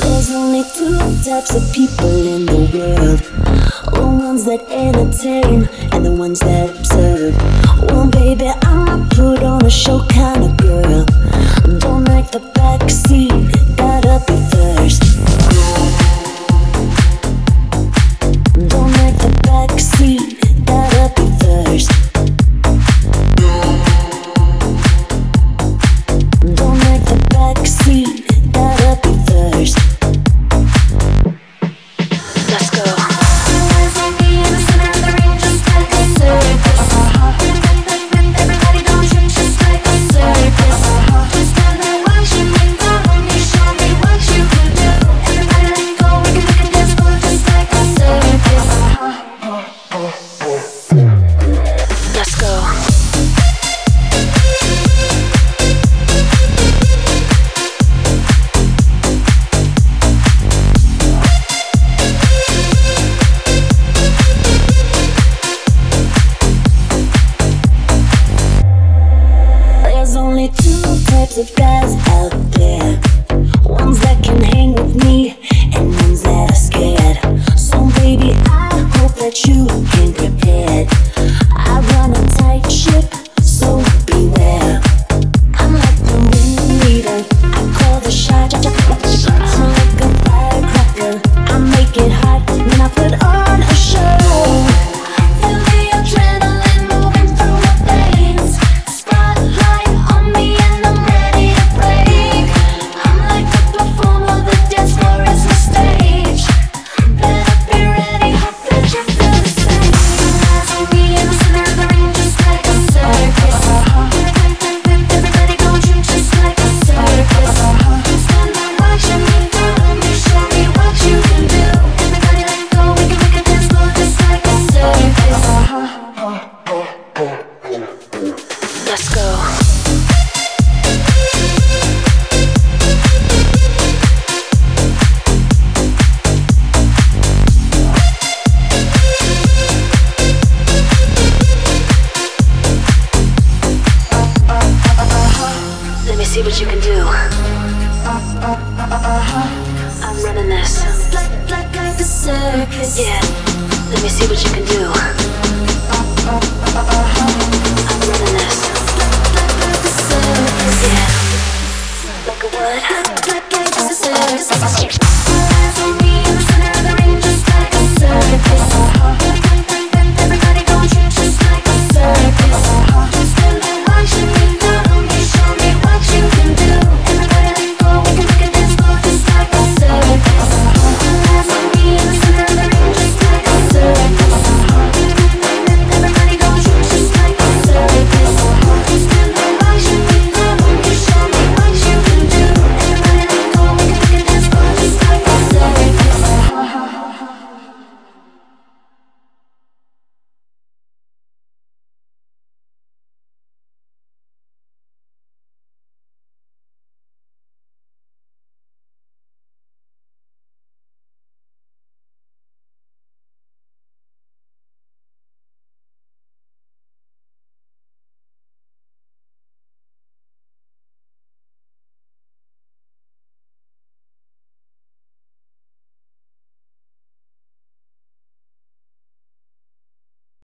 There's only two types of people in the world. The ones that entertain and the ones that observe. One well, baby, I'm put on a show kind of lots of guys out there. Ones that can hang with me And ones that are scared. So baby, I hope that you see what you can do. I'm running this. Like, like, like a circus. Yeah, let me see what you can do.